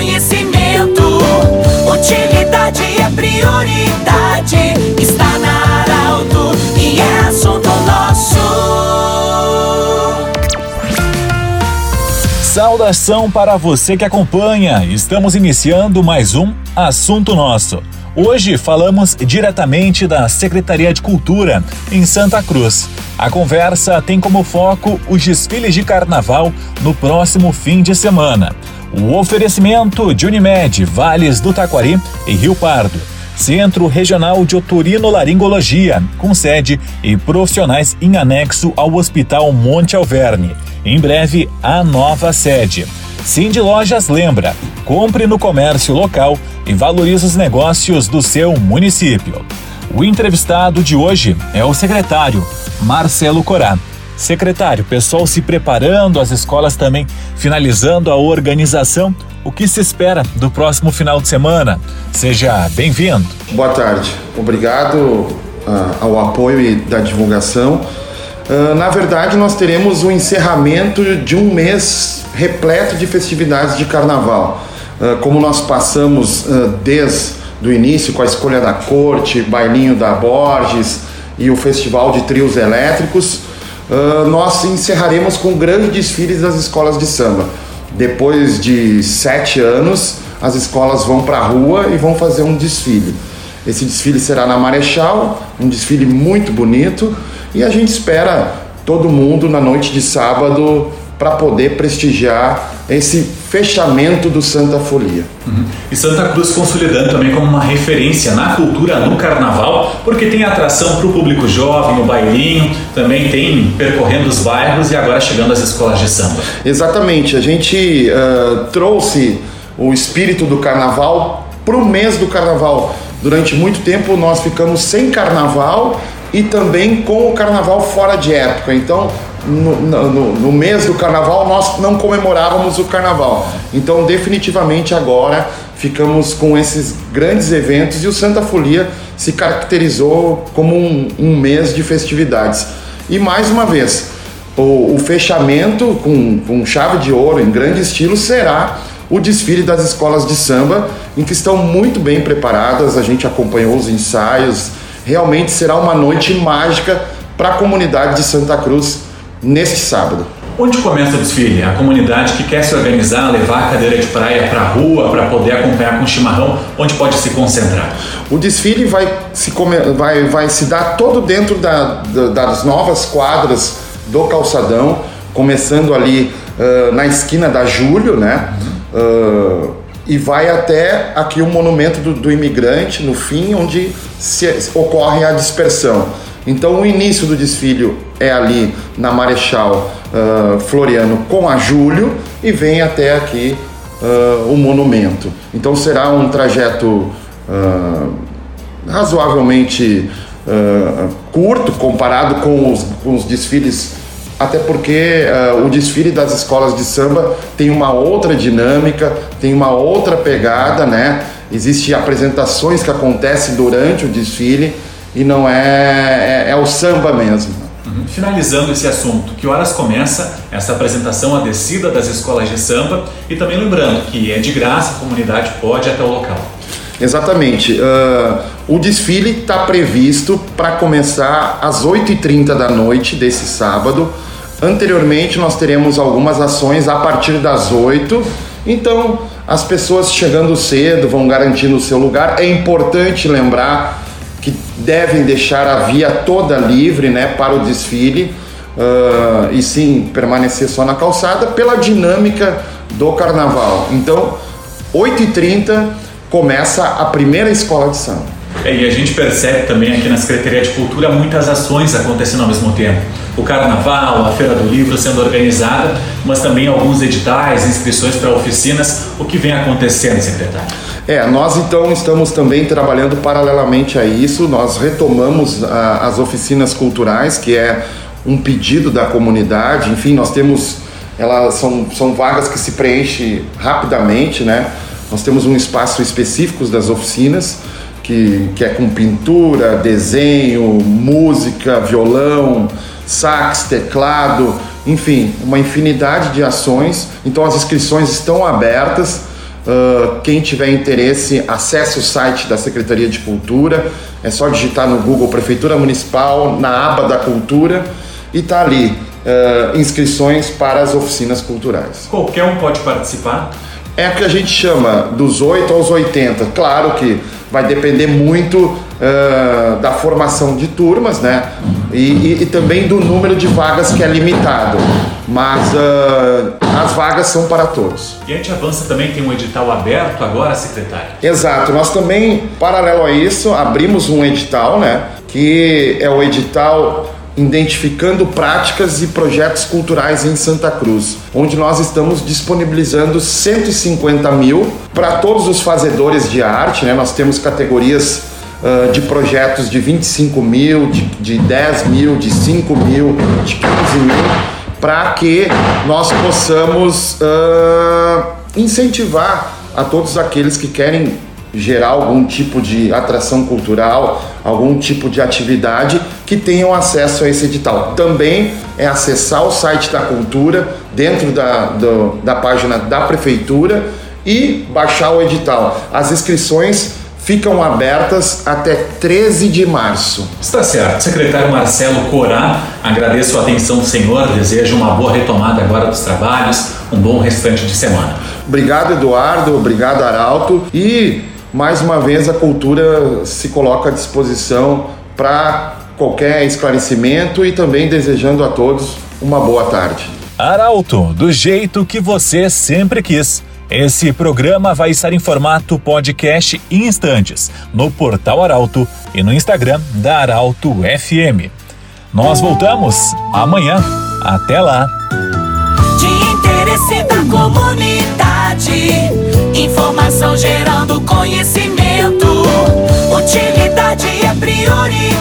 conhecimento. Utilidade é prioridade. Está na Arauto e é assunto nosso. Saudação para você que acompanha. Estamos iniciando mais um Assunto Nosso. Hoje falamos diretamente da Secretaria de Cultura em Santa Cruz. A conversa tem como foco os desfiles de carnaval no próximo fim de semana. O oferecimento de Unimed, Vales do Taquari e Rio Pardo. Centro Regional de Otorino-Laringologia, com sede e profissionais em anexo ao Hospital Monte Alverne. Em breve, a nova sede. Cindy Lojas lembra: compre no comércio local e valorize os negócios do seu município. O entrevistado de hoje é o secretário Marcelo Corá. Secretário, pessoal se preparando, as escolas também finalizando a organização. O que se espera do próximo final de semana? Seja bem-vindo. Boa tarde. Obrigado uh, ao apoio e da divulgação. Uh, na verdade, nós teremos o encerramento de um mês repleto de festividades de carnaval. Uh, como nós passamos desde o início com a escolha da corte, bailinho da Borges e o festival de trios elétricos, uh, nós encerraremos com grandes desfiles das escolas de samba. Depois de sete anos, as escolas vão para a rua e vão fazer um desfile. Esse desfile será na Marechal, um desfile muito bonito, e a gente espera todo mundo na noite de sábado para poder prestigiar esse fechamento do Santa Folia. Uhum. E Santa Cruz consolidando também como uma referência na cultura no carnaval, porque tem atração para o público jovem, no bailinho, também tem percorrendo os bairros e agora chegando às escolas de samba. Exatamente, a gente uh, trouxe o espírito do carnaval para o mês do carnaval. Durante muito tempo nós ficamos sem carnaval e também com o carnaval fora de época. Então no, no, no, mês do carnaval nós não comemorávamos o carnaval. Então, definitivamente agora ficamos com esses grandes eventos e o Santa Folia se caracterizou como um, um mês de festividades. E mais uma vez, o, o fechamento com, com chave de ouro em grande estilo será o desfile das escolas de samba, em que estão muito bem preparadas. A gente acompanhou os ensaios. Realmente será uma noite mágica para a comunidade de Santa Cruz neste sábado. Onde começa o desfile? A comunidade que quer se organizar, levar a cadeira de praia para a rua para poder acompanhar com chimarrão, onde pode se concentrar? O desfile vai se, vai, vai se dar todo dentro da, das novas quadras do calçadão, começando ali uh, na esquina da Júlio, né? Uh, e vai até aqui o monumento do, do imigrante, no fim, onde se, ocorre a dispersão. Então o início do desfile é ali na Marechal uh, Floriano com a Júlio e vem até aqui uh, o monumento. Então será um trajeto uh, razoavelmente curto comparado com os, com os desfiles até porque uh, o desfile das escolas de samba tem uma outra dinâmica, tem uma outra pegada, né? Existem apresentações que acontecem durante o desfile e não é, é, é o samba mesmo. Uhum. Finalizando esse assunto, que horas começa essa apresentação, a descida das escolas de samba e também lembrando que é de graça, a comunidade pode ir até o local. Exatamente. Uh, o desfile está previsto para começar às 8h30 da noite desse sábado. Anteriormente, nós teremos algumas ações a partir das 8 Então, as pessoas chegando cedo vão garantindo o seu lugar. É importante lembrar devem deixar a via toda livre né, para o desfile uh, e sim permanecer só na calçada pela dinâmica do carnaval. Então, 8h30 começa a primeira escola de samba. É, e a gente percebe também aqui na Secretaria de Cultura muitas ações acontecendo ao mesmo tempo. O Carnaval, a Feira do Livro sendo organizada, mas também alguns editais, inscrições para oficinas. O que vem acontecendo, secretário? É, nós então estamos também trabalhando paralelamente a isso. Nós retomamos a, ah, as oficinas culturais, que é um pedido da comunidade. Enfim, nós temos, elas são, são vagas que se preenchem rapidamente, né? Nós temos um espaço específico das oficinas, que, que é com pintura, desenho, música, violão, sax, teclado, enfim, uma infinidade de ações. Então as inscrições estão abertas Uh, quem tiver interesse, acesse o site da Secretaria de Cultura. É só digitar no Google Prefeitura Municipal, na aba da Cultura, e tá ali uh, inscrições para as oficinas culturais. Qualquer um pode participar? É o que a gente chama dos 8 aos 80. Claro que vai depender muito uh, da formação de turmas, né? E, e, e, também do número de vagas que é limitado. Mas uh, as vagas são para todos. E a gente avança também, tem um edital aberto agora, secretário? Exato. Nós também, paralelo a isso, abrimos um edital, né? Que é o edital identificando práticas e projetos culturais em Santa Cruz, onde nós estamos disponibilizando 150 mil para todos os fazedores de arte. Né? Nós temos categorias uh, de projetos de 25 mil, de, de 10 mil, de 5 mil, de 15 mil, para que nós possamos uh, incentivar a todos aqueles que querem gerar algum tipo de atração cultural, algum tipo de atividade que tenham acesso a esse edital. Também é acessar o site da cultura dentro da, do, da página da prefeitura e baixar o edital. As inscrições ficam abertas até 13 de março. Está certo. Secretário Marcelo Corá, agradeço a atenção, senhor. Desejo uma boa retomada agora dos trabalhos, um bom restante de semana. Obrigado, Eduardo. Obrigado, Arauto. E mais uma vez a cultura se coloca à disposição para qualquer esclarecimento e também desejando a todos uma boa tarde. Arauto, do jeito que você sempre quis. Esse programa vai estar em formato podcast em instantes no portal Arauto e no Instagram da Arauto FM. Nós voltamos amanhã. Até lá. De interesse da comunidade, informação gerando conhecimento, utilidade é prioridade